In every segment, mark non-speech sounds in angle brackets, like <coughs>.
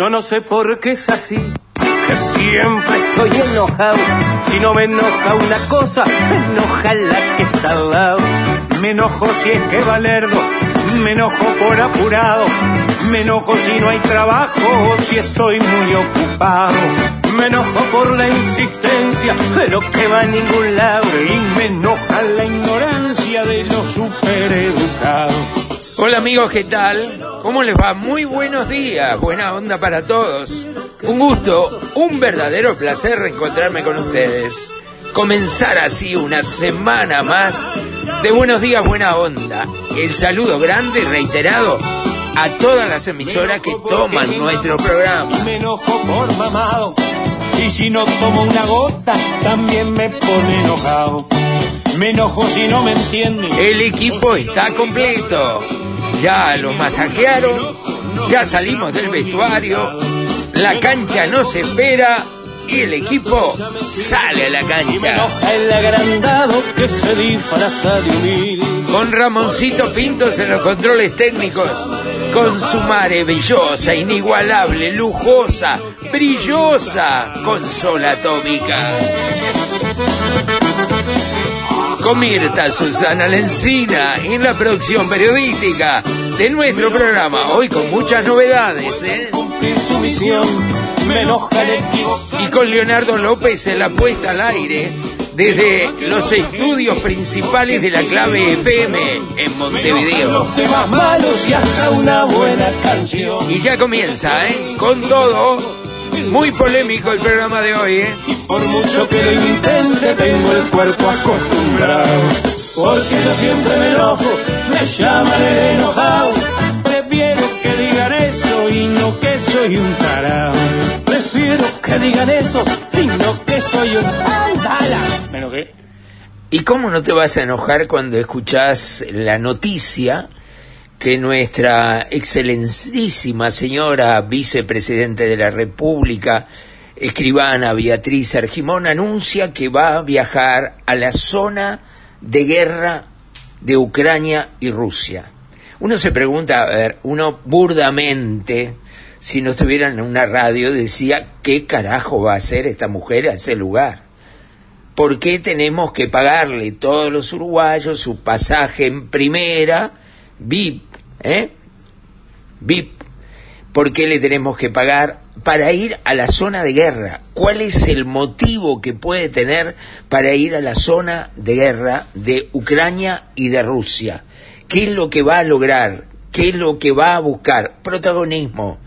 Yo no sé por qué es así, que siempre estoy enojado. Si no me enoja una cosa, me enoja la que está al lado. Me enojo si es que valerdo, me enojo por apurado. Me enojo si no hay trabajo, si estoy muy ocupado. Me enojo por la insistencia de lo que va a ningún lado. Y me enoja la ignorancia amigos, ¿qué tal? ¿Cómo les va? Muy buenos días, buena onda para todos. Un gusto, un verdadero placer reencontrarme con ustedes. Comenzar así una semana más de buenos días, buena onda. El saludo grande y reiterado a todas las emisoras que toman nuestro programa. Me enojo por mamado. Y si no tomo una gota, también me pone enojado. Me enojo si no me entienden. El equipo está completo. Ya los masajearon, ya salimos del vestuario, la cancha no se espera y el equipo sale a la cancha. Con Ramoncito Pintos en los controles técnicos, con su maravillosa, inigualable, lujosa, brillosa consola atómica. Con Mirta Susana Lencina en la producción periodística de nuestro programa, hoy con muchas novedades, ¿eh? Y con Leonardo López en la puesta al aire desde los estudios principales de la clave FM en Montevideo. Y ya comienza, ¿eh? Con todo, muy polémico el programa de hoy, ¿eh? Por mucho que lo intente, tengo el cuerpo acostumbrado. Porque yo siempre me enojo, me llaman el enojado. Prefiero que digan eso y no que soy un tarado. Prefiero que digan eso y no que soy un andala. Me enojé. ¿Y cómo no te vas a enojar cuando escuchás la noticia que nuestra excelentísima señora vicepresidente de la República, escribana Beatriz Argimón, anuncia que va a viajar a la zona de guerra de Ucrania y Rusia? Uno se pregunta, a ver, uno burdamente, si no estuviera en una radio, decía, ¿qué carajo va a hacer esta mujer a ese lugar? ¿Por qué tenemos que pagarle todos los uruguayos su pasaje en primera, VIP, ¿eh? VIP? ¿Por qué le tenemos que pagar para ir a la zona de guerra? ¿Cuál es el motivo que puede tener para ir a la zona de guerra de Ucrania y de Rusia? ¿Qué es lo que va a lograr? ¿Qué es lo que va a buscar? Protagonismo,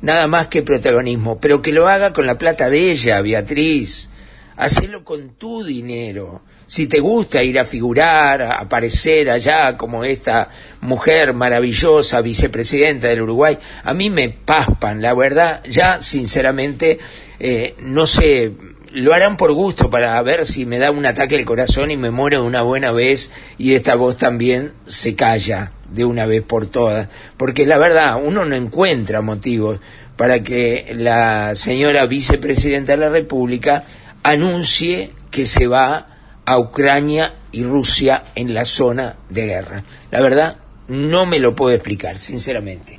nada más que protagonismo, pero que lo haga con la plata de ella, Beatriz. Hacelo con tu dinero. Si te gusta ir a figurar, a aparecer allá como esta mujer maravillosa, vicepresidenta del Uruguay, a mí me paspan, la verdad, ya sinceramente, eh, no sé, lo harán por gusto para ver si me da un ataque al corazón y me muero de una buena vez y esta voz también se calla de una vez por todas. Porque la verdad, uno no encuentra motivos para que la señora vicepresidenta de la República anuncie que se va a Ucrania y Rusia en la zona de guerra. La verdad, no me lo puedo explicar, sinceramente.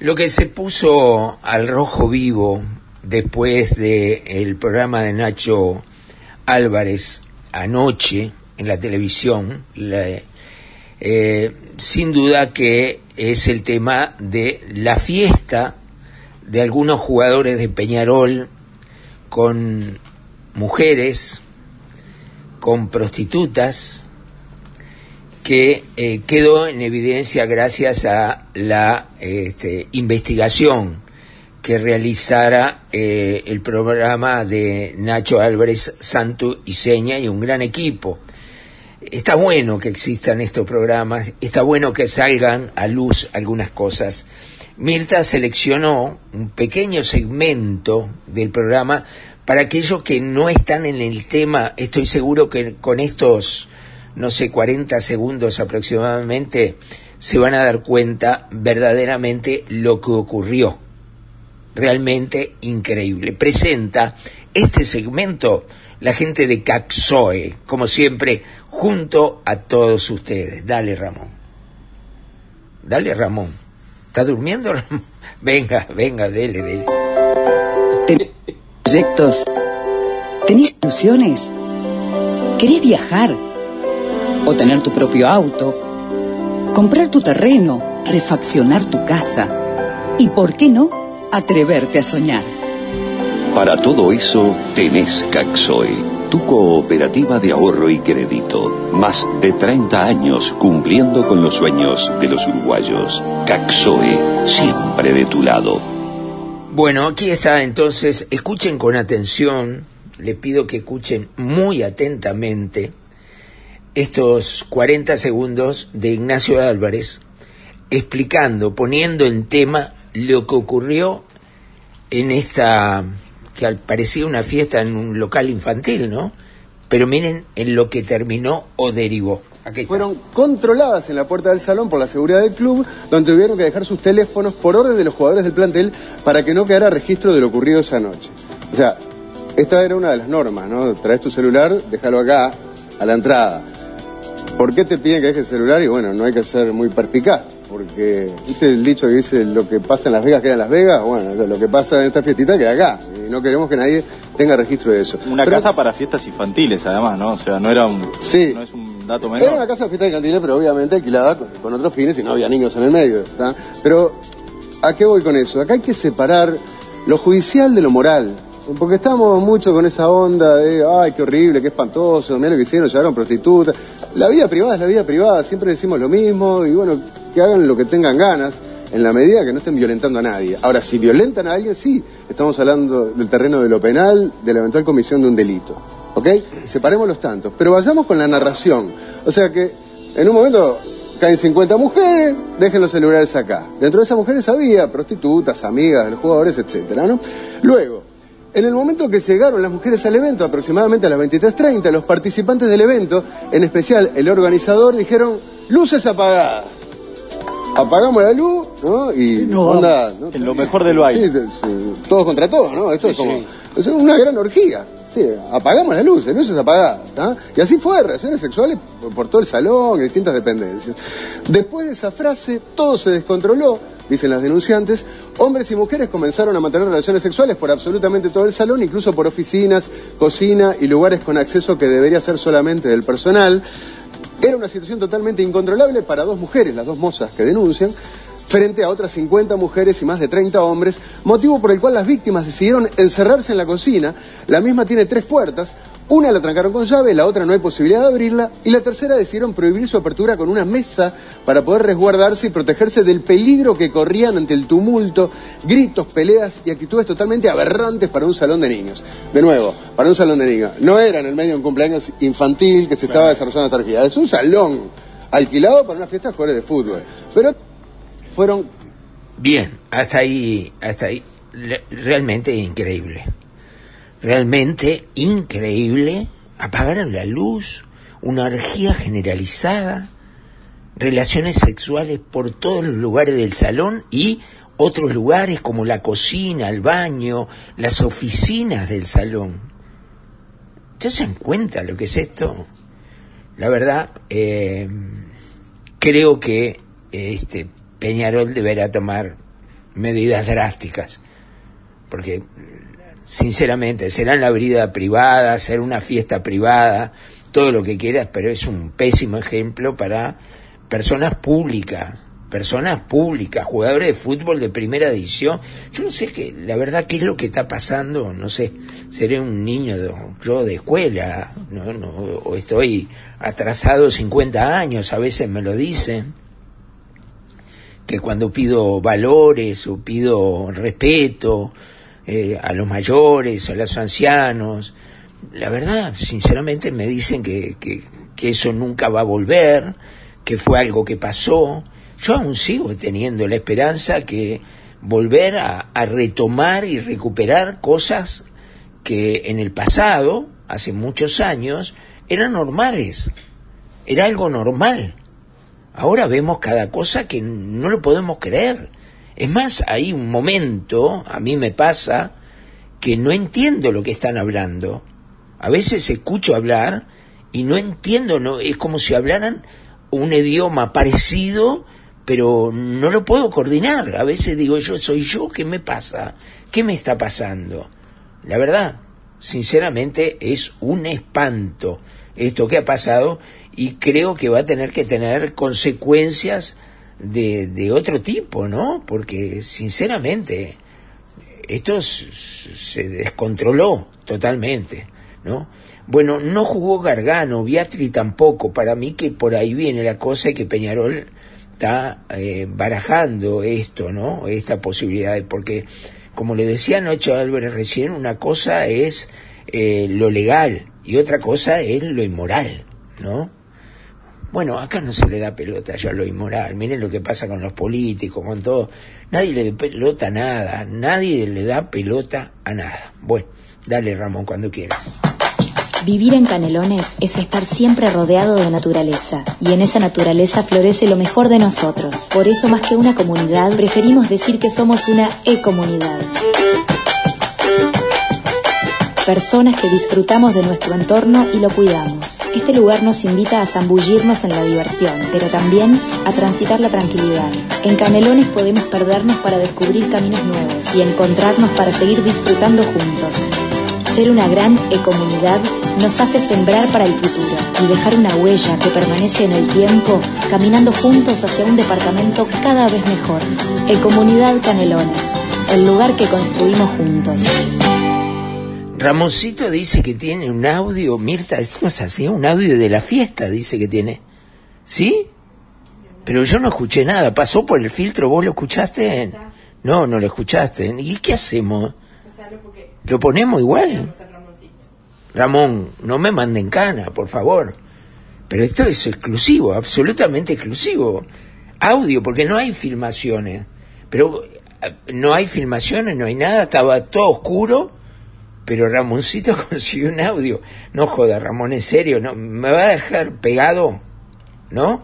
Lo que se puso al rojo vivo después del el programa de Nacho Álvarez anoche en la televisión, eh, sin duda que es el tema de la fiesta de algunos jugadores de Peñarol con mujeres, con prostitutas, que eh, quedó en evidencia gracias a la este, investigación que realizara eh, el programa de Nacho Álvarez Santo y Seña y un gran equipo. Está bueno que existan estos programas, está bueno que salgan a luz algunas cosas. Mirta seleccionó un pequeño segmento del programa para aquellos que no están en el tema. Estoy seguro que con estos, no sé, 40 segundos aproximadamente, se van a dar cuenta verdaderamente lo que ocurrió. Realmente increíble. Presenta este segmento la gente de Caxoe, como siempre, junto a todos ustedes. Dale, Ramón. Dale, Ramón. ¿Está durmiendo, <laughs> Ramón? Venga, venga, dele, dele. ¿Tenés proyectos? ¿Tenés ilusiones? ¿Querés viajar? ¿O tener tu propio auto? ¿Comprar tu terreno? ¿Refaccionar tu casa? ¿Y por qué no? Atreverte a soñar. Para todo eso tenés Caxoe, tu cooperativa de ahorro y crédito. Más de 30 años cumpliendo con los sueños de los uruguayos. Caxoe, siempre de tu lado. Bueno, aquí está entonces, escuchen con atención, le pido que escuchen muy atentamente estos 40 segundos de Ignacio Álvarez explicando, poniendo en tema lo que ocurrió en esta, que parecía una fiesta en un local infantil, ¿no? Pero miren en lo que terminó o derivó. Fueron controladas en la puerta del salón por la seguridad del club, donde tuvieron que dejar sus teléfonos por orden de los jugadores del plantel para que no quedara registro de lo ocurrido esa noche. O sea, esta era una de las normas, ¿no? Traes tu celular, déjalo acá, a la entrada. ¿Por qué te piden que dejes el celular? Y bueno, no hay que ser muy perspicaz, porque, ¿viste el dicho que dice lo que pasa en Las Vegas queda en Las Vegas? Bueno, lo que pasa en esta fiestita queda acá, y no queremos que nadie tenga registro de eso. Una Pero- casa para fiestas infantiles, además, ¿no? O sea, no era un, Sí. no es un dato Era menor. una casa de fiesta infantil, pero obviamente alquilada con, con otros fines y no había niños en el medio. ¿está? Pero, ¿a qué voy con eso? Acá hay que separar lo judicial de lo moral. Porque estamos mucho con esa onda de, ay, qué horrible, qué espantoso, mira lo que hicieron, llevaron prostitutas. La vida privada es la vida privada, siempre decimos lo mismo y bueno, que hagan lo que tengan ganas en la medida que no estén violentando a nadie. Ahora, si violentan a alguien, sí, estamos hablando del terreno de lo penal, de la eventual comisión de un delito. ¿Ok? Separemos los tantos. Pero vayamos con la narración. O sea que, en un momento, caen 50 mujeres, dejen los celulares acá. Dentro de esas mujeres había prostitutas, amigas de los jugadores, etcétera, ¿no? Luego, en el momento que llegaron las mujeres al evento, aproximadamente a las 23.30, los participantes del evento, en especial el organizador, dijeron, luces apagadas. Apagamos la luz, ¿no? Y onda, ¿no? En lo mejor del baile. Sí, sí, todos contra todos, ¿no? Esto es como es una gran orgía. Sí, apagamos las luces, luces apagadas. ¿ah? Y así fue, relaciones sexuales por, por todo el salón, en distintas dependencias. Después de esa frase, todo se descontroló, dicen las denunciantes. Hombres y mujeres comenzaron a mantener relaciones sexuales por absolutamente todo el salón, incluso por oficinas, cocina y lugares con acceso que debería ser solamente del personal. Era una situación totalmente incontrolable para dos mujeres, las dos mozas que denuncian, frente a otras 50 mujeres y más de 30 hombres, motivo por el cual las víctimas decidieron encerrarse en la cocina. La misma tiene tres puertas, una la trancaron con llave, la otra no hay posibilidad de abrirla, y la tercera decidieron prohibir su apertura con una mesa para poder resguardarse y protegerse del peligro que corrían ante el tumulto, gritos, peleas y actitudes totalmente aberrantes para un salón de niños. De nuevo, para un salón de niños. No era en el medio de un cumpleaños infantil que se estaba desarrollando esta orgía, es un salón alquilado para una fiesta de jugadores de fútbol. Pero fueron Bien, hasta ahí, hasta ahí. Realmente increíble. Realmente increíble. Apagaron la luz, una orgía generalizada, relaciones sexuales por todos los lugares del salón y otros lugares como la cocina, el baño, las oficinas del salón. ¿Ustedes se dan cuenta lo que es esto? La verdad, eh, creo que este Peñarol deberá tomar medidas drásticas, porque sinceramente, será en la vida privada, será una fiesta privada, todo lo que quieras, pero es un pésimo ejemplo para personas públicas, personas públicas, jugadores de fútbol de primera edición. Yo no sé qué, la verdad, qué es lo que está pasando, no sé, seré un niño de, yo de escuela, no, no, o estoy atrasado 50 años, a veces me lo dicen, que cuando pido valores o pido respeto eh, a los mayores, a los ancianos, la verdad, sinceramente me dicen que, que, eso nunca va a volver, que fue algo que pasó. Yo aún sigo teniendo la esperanza que volver a, a retomar y recuperar cosas que en el pasado, hace muchos años, eran normales. Era algo normal. Ahora vemos cada cosa que no lo podemos creer. Es más, hay un momento, a mí me pasa, que no entiendo lo que están hablando. A veces escucho hablar y no entiendo, no, es como si hablaran un idioma parecido, pero no lo puedo coordinar. A veces digo yo, soy yo, ¿qué me pasa? ¿Qué me está pasando? La verdad, sinceramente, es un espanto esto que ha pasado y creo que va a tener que tener consecuencias de, de otro tipo, ¿no? Porque, sinceramente, esto se descontroló totalmente, ¿no? Bueno, no jugó Gargano, Beatri tampoco. Para mí que por ahí viene la cosa y que Peñarol está eh, barajando esto, ¿no? Esta posibilidad, porque, como le decía anoche a Álvarez recién, una cosa es eh, lo legal y otra cosa es lo inmoral, ¿no? Bueno, acá no se le da pelota ya lo inmoral. Miren lo que pasa con los políticos, con todo. Nadie le da pelota a nada. Nadie le da pelota a nada. Bueno, dale Ramón cuando quieras. Vivir en Canelones es estar siempre rodeado de naturaleza, y en esa naturaleza florece lo mejor de nosotros. Por eso, más que una comunidad, preferimos decir que somos una e-comunidad. Personas que disfrutamos de nuestro entorno y lo cuidamos. Este lugar nos invita a zambullirnos en la diversión, pero también a transitar la tranquilidad. En Canelones podemos perdernos para descubrir caminos nuevos y encontrarnos para seguir disfrutando juntos. Ser una gran ecomunidad nos hace sembrar para el futuro y dejar una huella que permanece en el tiempo, caminando juntos hacia un departamento cada vez mejor. Ecomunidad Canelones, el lugar que construimos juntos. Ramoncito dice que tiene un audio, Mirta, esto es así, un audio de la fiesta, dice que tiene. ¿Sí? Pero yo no escuché nada, pasó por el filtro, ¿vos lo escuchaste? No, no lo escuchaste. ¿Y qué hacemos? ¿Lo ponemos igual? Ramón, no me manden cana, por favor. Pero esto es exclusivo, absolutamente exclusivo. Audio, porque no hay filmaciones. Pero eh, no hay filmaciones, no hay nada, estaba todo oscuro, pero Ramoncito <laughs> consiguió un audio. No joda, Ramón, en serio, no, ¿me va a dejar pegado? ¿No?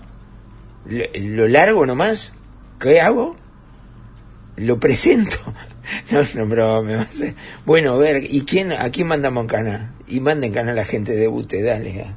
Lo, largo nomás, ¿qué hago? Lo presento. <laughs> No, no, pero me va a hacer... Bueno, a ver, ¿y quién, a quién mandamos cana? Y manden cana a la gente de UTE, dale. ya.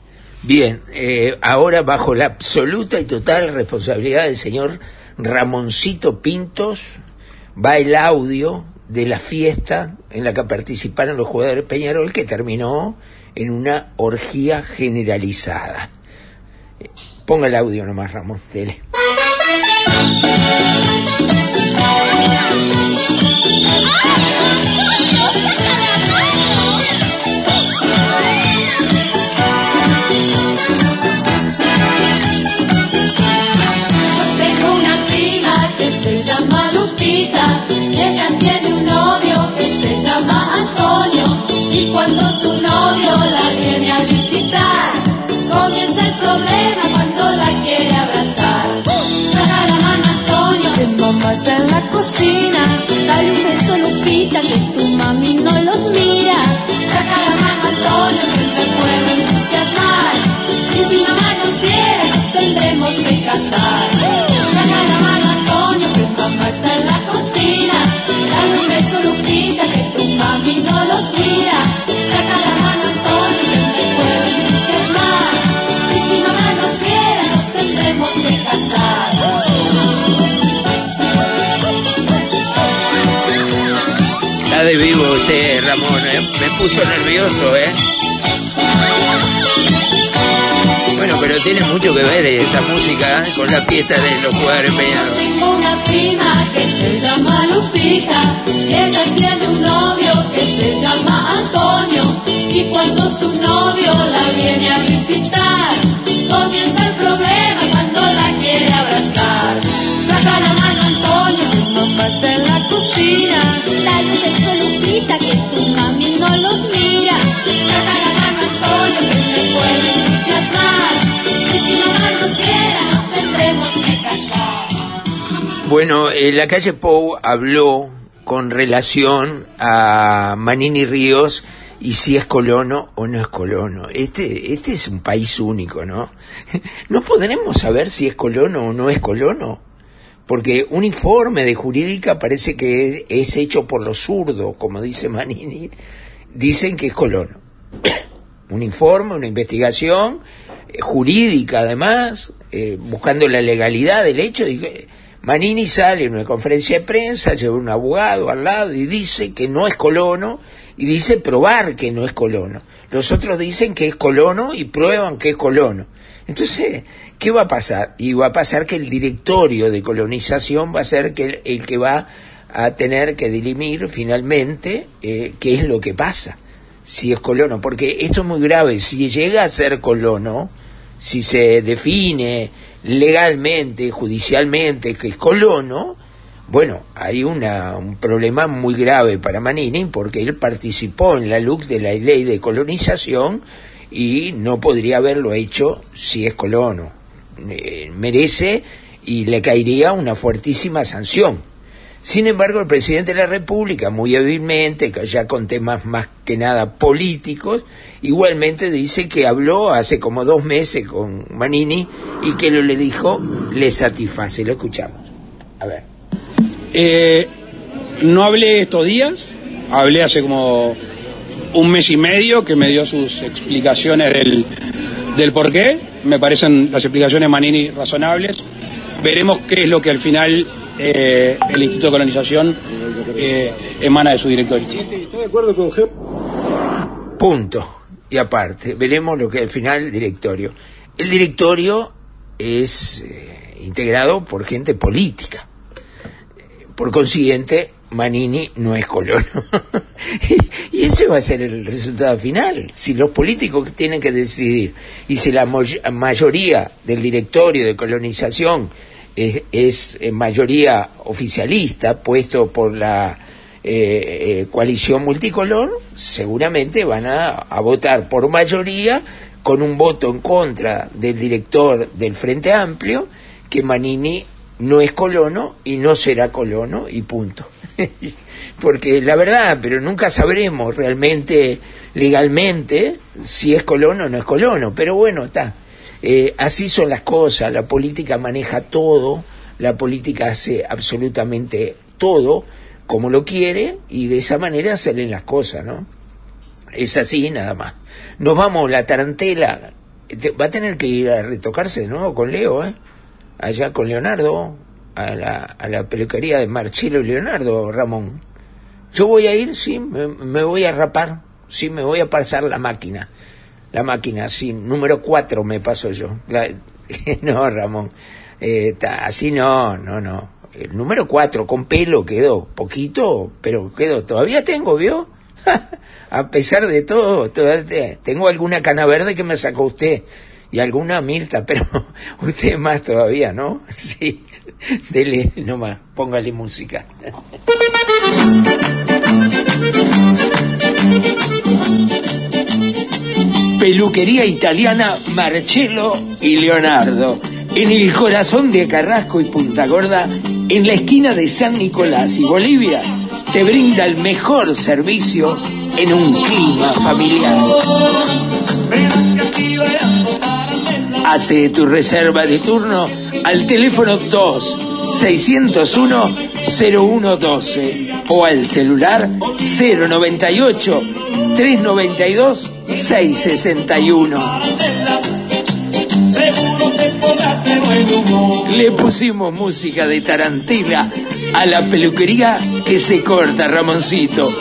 Bien, eh, ahora bajo la absoluta y total responsabilidad del señor Ramoncito Pintos va el audio de la fiesta en la que participaron los jugadores Peñarol que terminó en una orgía generalizada. Ponga el audio nomás, Ramón, dele. Tengo novio la viene a visitar. Comienza el problema cuando la quiere abrazar. Saca la mano Antonio, que mamá está en la cocina. Dale un beso Lupita, que tu mami no los mira. Saca la mano Antonio, que te puedo entusiasmar. Y si mamá nos quiere, nos tendremos que casar. Me puso nervioso, ¿eh? Bueno, pero tiene mucho que ver esa música ¿eh? con la fiesta de los jugadores peñados. Tengo una prima que se llama Lupita, ella tiene un novio que se llama Antonio, y cuando su novio la viene a visitar, comienza el problema cuando la quiere abrazar. Saca la mano Antonio, no pasa en la cocina, luz del sol Lupita que Bueno, eh, la calle Pou habló con relación a Manini Ríos y si es colono o no es colono. Este, este es un país único, ¿no? <laughs> No podremos saber si es colono o no es colono. Porque un informe de jurídica parece que es, hecho por los zurdos, como dice Manini. Dicen que es colono. <coughs> un informe, una investigación eh, jurídica además, eh, buscando la legalidad del hecho. Manini sale en una conferencia de prensa, lleva un abogado al lado y dice que no es colono y dice probar que no es colono. Los otros dicen que es colono y prueban que es colono. Entonces, ¿qué va a pasar? Y va a pasar que el directorio de colonización va a ser que el, que va a tener que dirimir finalmente eh, qué es lo que pasa, si es colono, porque esto es muy grave, si llega a ser colono, si se define legalmente, judicialmente que es colono, bueno, hay una, un problema muy grave para Manini porque él participó en la LUC de la ley de colonización y no podría haberlo hecho si es colono. Eh, merece y le caería una fuertísima sanción. Sin embargo, el presidente de la República, muy hábilmente, ya con temas más que nada políticos, igualmente dice que habló hace como dos meses con Manini y que lo le dijo le satisface. Lo escuchamos. A ver. Eh, no hablé estos días, hablé hace como un mes y medio que me dio sus explicaciones del, del por qué. Me parecen las explicaciones Manini razonables. Veremos qué es lo que al final eh, el Instituto de Colonización eh, emana de su directorio. ¿Está de acuerdo con? Punto. Y aparte, veremos lo que al final el directorio. El directorio es eh, integrado por gente política. Por consiguiente, Manini no es colono. <laughs> y ese va a ser el resultado final. Si los políticos tienen que decidir y si la mo- mayoría del directorio de colonización es, eh, mayoría oficialista, puesto por la eh, eh, coalición multicolor, seguramente van a, a votar por mayoría con un voto en contra del director del Frente Amplio, que Manini no es colono y no será colono y punto. <laughs> Porque la verdad, pero nunca sabremos realmente legalmente si es colono o no es colono, pero bueno, está. Eh, así son las cosas, la política maneja todo, la política hace absolutamente todo como lo quiere y de esa manera salen las cosas, ¿no? Es así nada más. Nos vamos, la tarantela, te- va a tener que ir a retocarse de nuevo con Leo, ¿eh? Allá con Leonardo, a la, peluquería de Marcelo y Leonardo, Ramón. Yo voy a ir, sí, me voy a rapar, sí, me voy a pasar la máquina. La máquina, sí, número cuatro me paso yo. <laughs> No, Ramón, eh, así no, no, no. El número cuatro con pelo quedó, poquito, pero quedó. Todavía tengo, ¿vio? <laughs> a pesar de todo, tengo alguna cana verde que me sacó usted y alguna Mirta, <laughs> pero usted más todavía, ¿no? Sí, dele nomás, póngale música. Peluquería italiana Marcello y Leonardo, en el corazón de Carrasco y Punta Gorda, en la esquina de San Nicolás y Bolivia, te brinda el mejor servicio en un clima familiar. Hace tu reserva de turno al teléfono 2 601 0112 o al celular 098 392 661. Le pusimos música de tarantela a la peluquería que se corta, Ramoncito.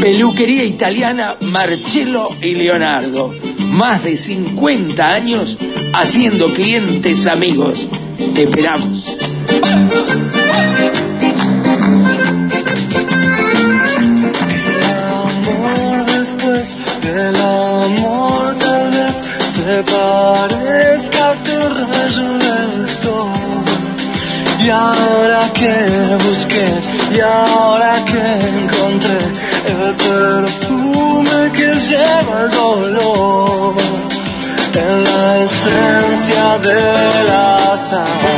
Peluquería italiana Marcello y Leonardo. Más de 50 años haciendo clientes amigos. Te esperamos. Y ahora que busqué, y ahora que encontré el perfume que lleva el dolor, en la esencia de las almas,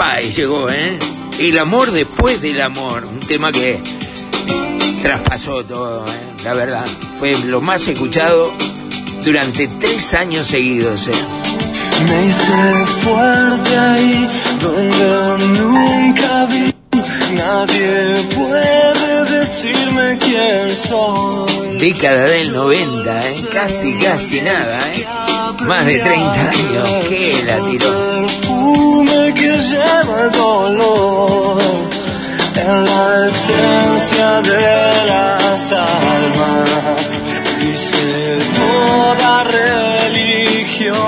Páez llegó, ¿eh? El amor después del amor. Un tema que traspasó todo, ¿eh? La verdad. Fue lo más escuchado durante tres años seguidos, ¿eh? Me hice fuerte ahí donde nunca vi. Nadie puede decirme quién soy. Década del 90, ¿eh? Casi, casi nada, ¿eh? Más de 30 años. que la tiró? Lleva el dolor en la esencia de las almas. Dice toda religión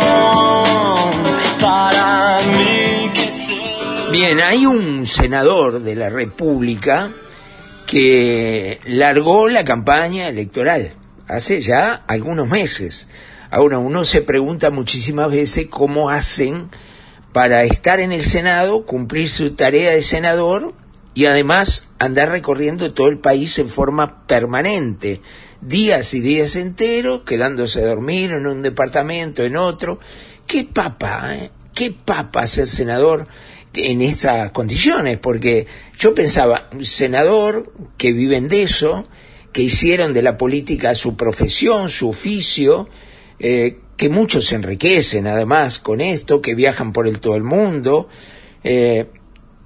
para mí que Bien, hay un senador de la República que largó la campaña electoral hace ya algunos meses. Ahora uno se pregunta muchísimas veces cómo hacen para estar en el Senado, cumplir su tarea de senador y además andar recorriendo todo el país en forma permanente, días y días enteros, quedándose a dormir en un departamento, en otro. ¿Qué papa, eh? ¿Qué papa ser senador en esas condiciones? Porque yo pensaba, un senador que viven de eso, que hicieron de la política su profesión, su oficio, eh, que muchos se enriquecen además con esto, que viajan por el todo el mundo, eh,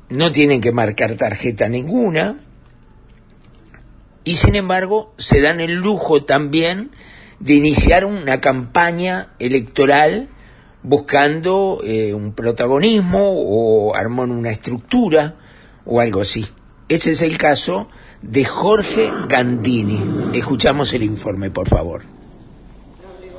no tienen que marcar tarjeta ninguna, y sin embargo se dan el lujo también de iniciar una campaña electoral buscando eh, un protagonismo o armar una estructura o algo así. Ese es el caso de Jorge Gandini. Escuchamos el informe, por favor.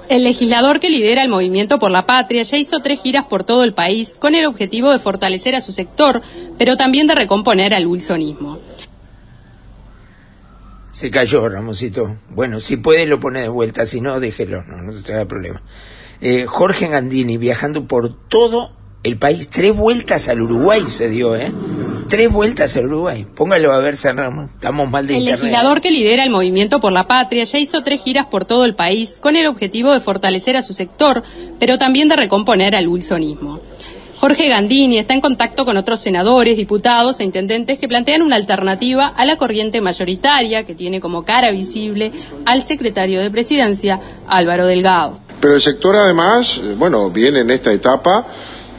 El legislador que lidera el Movimiento por la Patria ya hizo tres giras por todo el país con el objetivo de fortalecer a su sector, pero también de recomponer al wilsonismo. Se cayó, Ramosito. Bueno, si puede lo pone de vuelta, si no, déjelo, no, no te da problema. Eh, Jorge Gandini viajando por todo el país, tres vueltas al Uruguay se dio, ¿eh? Tres vueltas al Uruguay. Póngalo a ver, San Ramón. Estamos mal de El internet. legislador que lidera el Movimiento por la Patria ya hizo tres giras por todo el país con el objetivo de fortalecer a su sector, pero también de recomponer al wilsonismo. Jorge Gandini está en contacto con otros senadores, diputados e intendentes que plantean una alternativa a la corriente mayoritaria que tiene como cara visible al secretario de Presidencia, Álvaro Delgado. Pero el sector además, eh, bueno, viene en esta etapa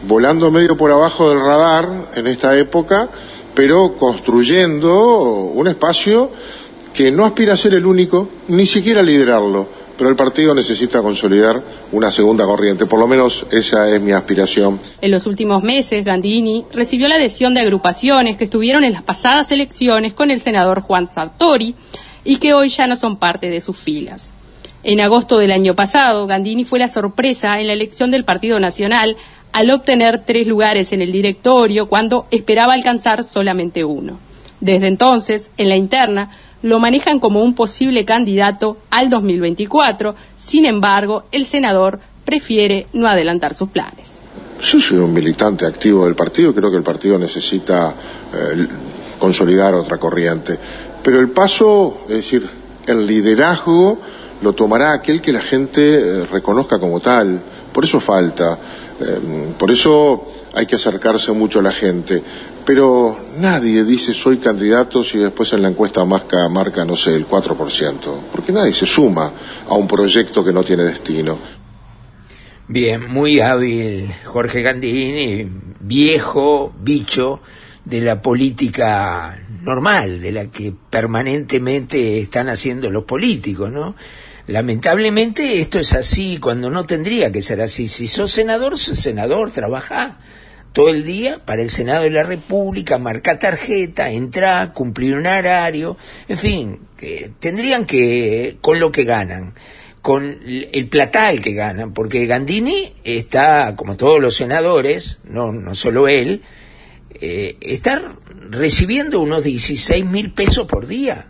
volando medio por abajo del radar en esta época, pero construyendo un espacio que no aspira a ser el único, ni siquiera liderarlo, pero el partido necesita consolidar una segunda corriente, por lo menos esa es mi aspiración. En los últimos meses, Gandini recibió la adhesión de agrupaciones que estuvieron en las pasadas elecciones con el senador Juan Sartori y que hoy ya no son parte de sus filas. En agosto del año pasado, Gandini fue la sorpresa en la elección del Partido Nacional al obtener tres lugares en el directorio cuando esperaba alcanzar solamente uno. Desde entonces, en la interna, lo manejan como un posible candidato al 2024. Sin embargo, el senador prefiere no adelantar sus planes. Yo soy un militante activo del partido, creo que el partido necesita eh, consolidar otra corriente. Pero el paso, es decir, el liderazgo lo tomará aquel que la gente eh, reconozca como tal. Por eso falta. Eh, por eso hay que acercarse mucho a la gente. Pero nadie dice soy candidato si después en la encuesta marca, marca no sé, el 4%. Porque nadie se suma a un proyecto que no tiene destino. Bien, muy hábil Jorge Gandini, viejo, bicho de la política normal, de la que permanentemente están haciendo los políticos, ¿no? Lamentablemente esto es así cuando no tendría que ser así. Si sos senador, sos senador, trabaja todo el día para el Senado de la República, marca tarjeta, entra, cumplir un horario, en fin, que tendrían que, con lo que ganan, con el platal que ganan, porque Gandini está, como todos los senadores, no, no solo él, eh, está recibiendo unos 16 mil pesos por día.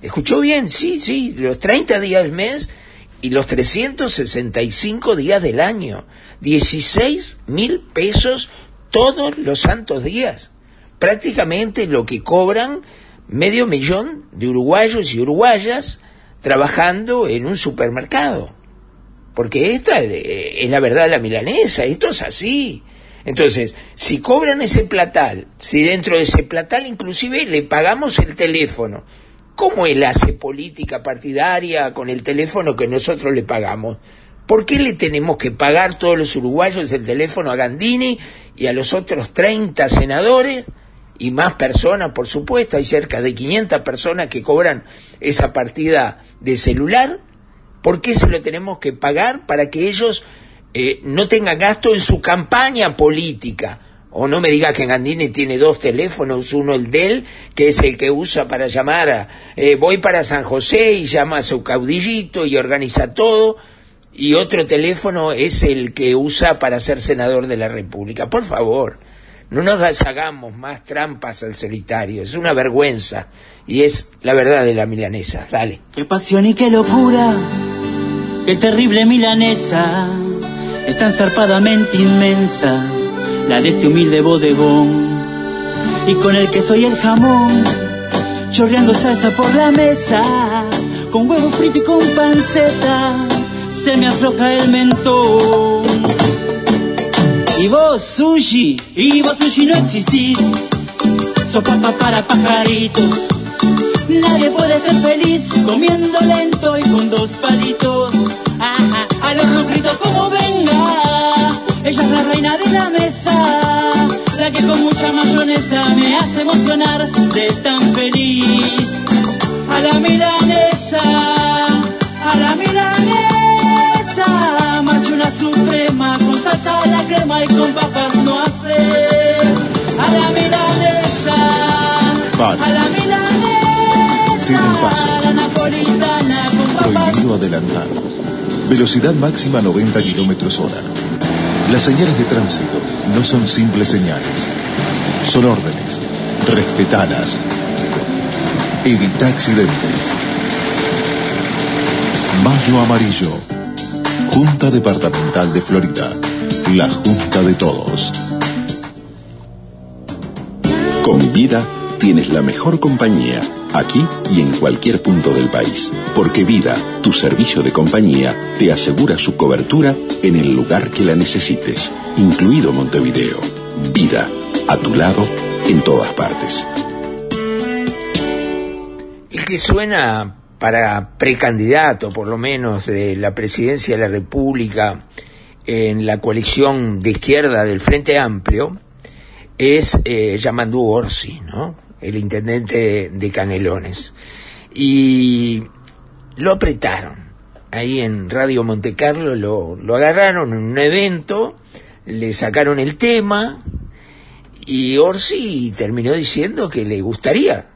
¿Escuchó bien? Sí, sí, los 30 días del mes y los 365 días del año. 16 mil pesos todos los santos días. Prácticamente lo que cobran medio millón de uruguayos y uruguayas trabajando en un supermercado. Porque esta es la verdad de la milanesa, esto es así. Entonces, si cobran ese platal, si dentro de ese platal inclusive le pagamos el teléfono, ¿cómo él hace política partidaria con el teléfono que nosotros le pagamos? ¿Por qué le tenemos que pagar todos los uruguayos el teléfono a Gandini y a los otros 30 senadores? Y más personas, por supuesto, hay cerca de 500 personas que cobran esa partida de celular. ¿Por qué se lo tenemos que pagar para que ellos eh, no tenga gasto en su campaña política. O no me diga que Gandini tiene dos teléfonos, uno el de él, que es el que usa para llamar a, eh, voy para San José y llama a su caudillito y organiza todo, y otro teléfono es el que usa para ser senador de la República. Por favor, no nos hagamos más trampas al solitario, es una vergüenza, y es la verdad de la milanesa. Dale. Qué pasión y qué locura, qué terrible milanesa es tan zarpadamente inmensa la de este humilde bodegón. Y con el queso y el jamón, chorreando salsa por la mesa, con huevo frito y con panceta, se me afloja el mentón. Y vos, sushi, y vos, sushi, no existís, sos papa para pajaritos. Nadie puede ser feliz comiendo lento y con dos palitos. Ajá, a los fritos como venga. Ella es la reina de la mesa, la que con mucha mayonesa me hace emocionar de tan feliz. A la milanesa, a la milanesa, marcha una suprema con salsa la crema y con papas no hace. A la milanesa, a la milanesa, el paso. a la napolitana con papas Prohibido adelantar. Velocidad máxima 90 kilómetros hora. Las señales de tránsito no son simples señales. Son órdenes. Respetalas. Evita accidentes. Mayo Amarillo. Junta Departamental de Florida. La Junta de Todos. Con vida tienes la mejor compañía, aquí y en cualquier punto del país. Porque Vida, tu servicio de compañía, te asegura su cobertura en el lugar que la necesites, incluido Montevideo. Vida, a tu lado, en todas partes. El que suena para precandidato, por lo menos, de la presidencia de la República en la coalición de izquierda del Frente Amplio, es eh, Orsi, ¿no? El intendente de Canelones. Y lo apretaron. Ahí en Radio Monte Carlo lo, lo agarraron en un evento, le sacaron el tema y Orsi terminó diciendo que le gustaría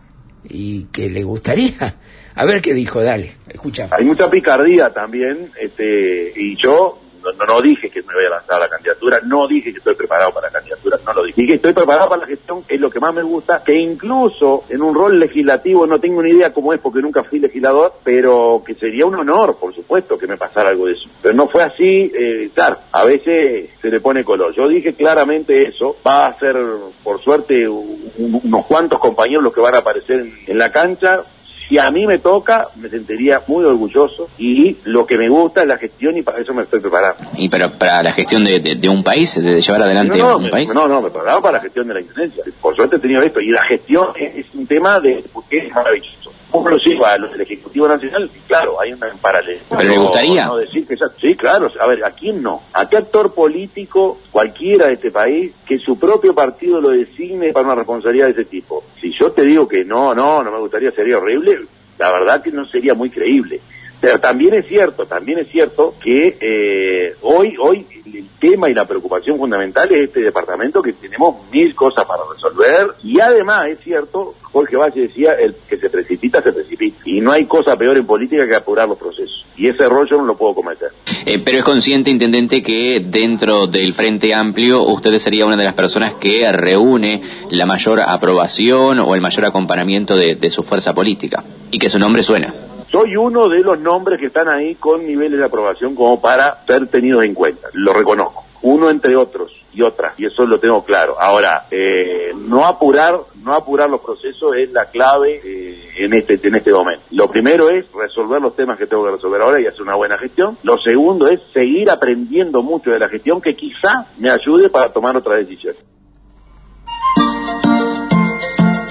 y que le gustaría. A ver qué dijo, dale, escucha. Hay mucha picardía también, este, y yo no, no, no dije que me voy a lanzar a la candidatura, no dije que estoy preparado para la candidatura, no lo dije. Dije que estoy preparado para la gestión, es lo que más me gusta, que incluso en un rol legislativo, no tengo ni idea cómo es porque nunca fui legislador, pero que sería un honor, por supuesto, que me pasara algo de eso. Pero no fue así, eh, claro, a veces se le pone color. Yo dije claramente eso, va a ser, por suerte, un- unos cuantos compañeros los que van a aparecer en, en la cancha, si a mí me toca, me sentiría muy orgulloso y lo que me gusta es la gestión y para eso me estoy preparando. Y pero para la gestión de, de- de un país, de llevar adelante no, no, un me, país. no, no, me preparaba para la gestión de la intendencia. Por suerte he tenido esto y la gestión es, es un tema de porque es maravilloso. ¿Cómo lo lleva al Ejecutivo Nacional? Claro, hay una en paralelo. ¿Pero le gustaría? No decir que ya- sí, claro. A ver, ¿a quién no? ¿A qué actor político, cualquiera de este país, que su propio partido lo designe para una responsabilidad de ese tipo? Si yo te digo que no, no, no me gustaría, sería horrible, la verdad que no sería muy creíble. Pero también es cierto, también es cierto que eh, hoy, hoy el tema y la preocupación fundamental es este departamento que tenemos mil cosas para resolver y además es cierto, Jorge Valle decía, el que se precipita, se precipita. Y no hay cosa peor en política que apurar los procesos. Y ese error yo no lo puedo cometer. Eh, pero es consciente, intendente, que dentro del Frente Amplio usted sería una de las personas que reúne la mayor aprobación o el mayor acompañamiento de, de su fuerza política y que su nombre suena. Soy uno de los nombres que están ahí con niveles de aprobación como para ser tenidos en cuenta. Lo reconozco. Uno entre otros y otras, y eso lo tengo claro. Ahora, eh, no apurar, no apurar los procesos es la clave eh, en este en este momento. Lo primero es resolver los temas que tengo que resolver ahora y hacer una buena gestión. Lo segundo es seguir aprendiendo mucho de la gestión que quizá me ayude para tomar otras decisiones.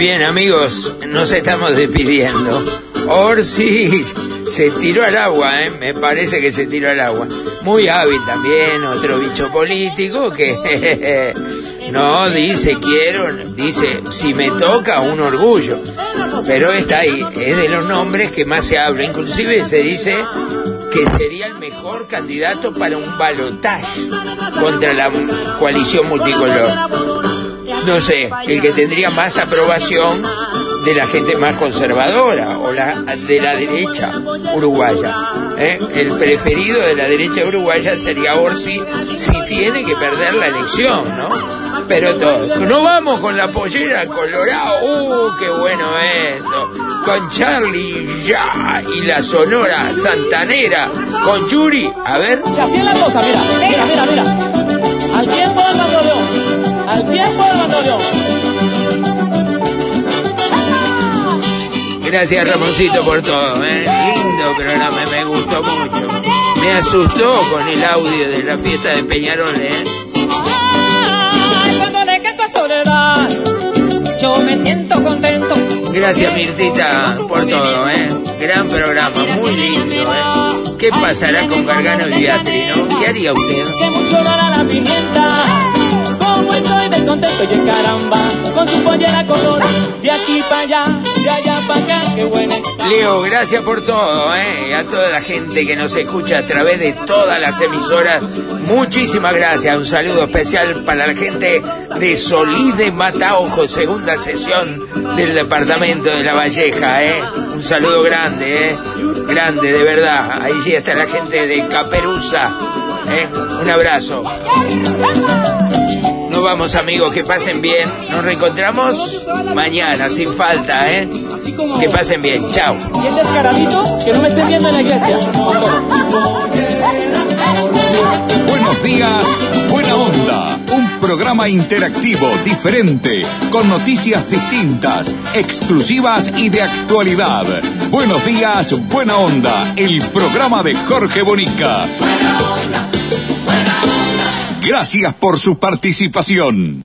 Bien, amigos, nos estamos despidiendo. Orsi se tiró al agua, ¿eh? me parece que se tiró al agua. Muy hábil también, otro bicho político que <laughs> no dice quiero, dice si me toca un orgullo. Pero está ahí, es de los nombres que más se habla. Inclusive se dice que sería el mejor candidato para un balotaje contra la coalición multicolor no sé, el que tendría más aprobación de la gente más conservadora o la de la derecha uruguaya. ¿eh? El preferido de la derecha uruguaya sería Orsi si tiene que perder la elección, ¿no? Pero todo. No vamos con la pollera colorado, ¡uh, qué bueno esto! Con Charlie ya y la sonora santanera, con Yuri, a ver. Y así es la cosa, mira, mira, mira, mira. Al tiempo. Al tiempo del bandoneón. Gracias Ramoncito por todo, ¿eh? lindo programa, me gustó mucho. Me asustó con el audio de la fiesta de Peñarol, ¿eh? Ay, cuando tu soledad, yo me siento contento. Gracias Mirtita por todo, ¿eh? Gran programa, muy lindo, ¿eh? ¿Qué pasará con Gargano y Beatriz, no? ¿Qué haría usted? Que mucho dará la pimienta. De caramba, con su pollera color, de aquí para allá, de allá para acá, qué buena está. Leo, gracias por todo, ¿eh? A toda la gente que nos escucha a través de todas las emisoras, muchísimas gracias. Un saludo especial para la gente de Solide Mataojo, segunda sesión del departamento de La Valleja, ¿eh? Un saludo grande, ¿eh? Grande, de verdad. Ahí está la gente de Caperuza, ¿eh? Un abrazo. Nos vamos amigos, que pasen bien. Nos reencontramos mañana, sin falta, ¿eh? Que pasen bien. Chao. Y el descaradito, que no me estén viendo en la iglesia. Buenos días, buena onda. Un programa interactivo, diferente, con noticias distintas, exclusivas y de actualidad. Buenos días, buena onda. El programa de Jorge Bonica. Gracias por su participación.